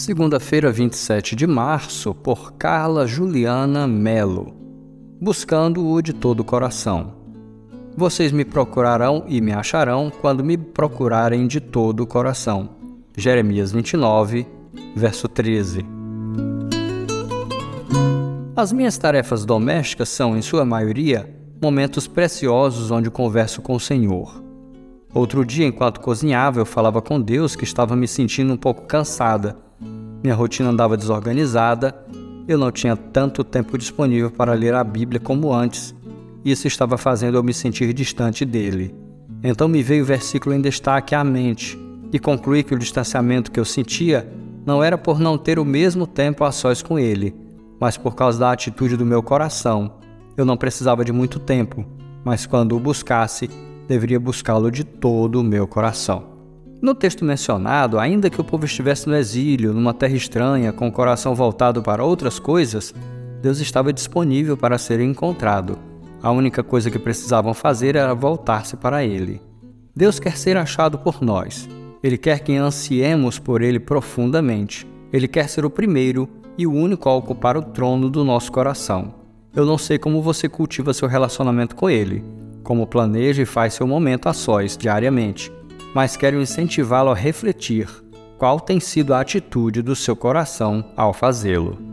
Segunda-feira, 27 de março, por Carla Juliana Melo. Buscando-o de todo o coração. Vocês me procurarão e me acharão quando me procurarem de todo o coração. Jeremias 29, verso 13. As minhas tarefas domésticas são, em sua maioria, momentos preciosos onde converso com o Senhor. Outro dia, enquanto cozinhava, eu falava com Deus que estava me sentindo um pouco cansada minha rotina andava desorganizada, eu não tinha tanto tempo disponível para ler a Bíblia como antes. Isso estava fazendo eu me sentir distante dele. Então me veio o versículo em destaque à mente e concluí que o distanciamento que eu sentia não era por não ter o mesmo tempo a sós com ele, mas por causa da atitude do meu coração. Eu não precisava de muito tempo, mas quando o buscasse, deveria buscá-lo de todo o meu coração. No texto mencionado, ainda que o povo estivesse no exílio, numa terra estranha, com o coração voltado para outras coisas, Deus estava disponível para ser encontrado. A única coisa que precisavam fazer era voltar-se para Ele. Deus quer ser achado por nós. Ele quer que ansiemos por Ele profundamente. Ele quer ser o primeiro e o único a ocupar o trono do nosso coração. Eu não sei como você cultiva seu relacionamento com Ele, como planeja e faz seu momento a sós diariamente mas quero incentivá-lo a refletir qual tem sido a atitude do seu coração ao fazê-lo.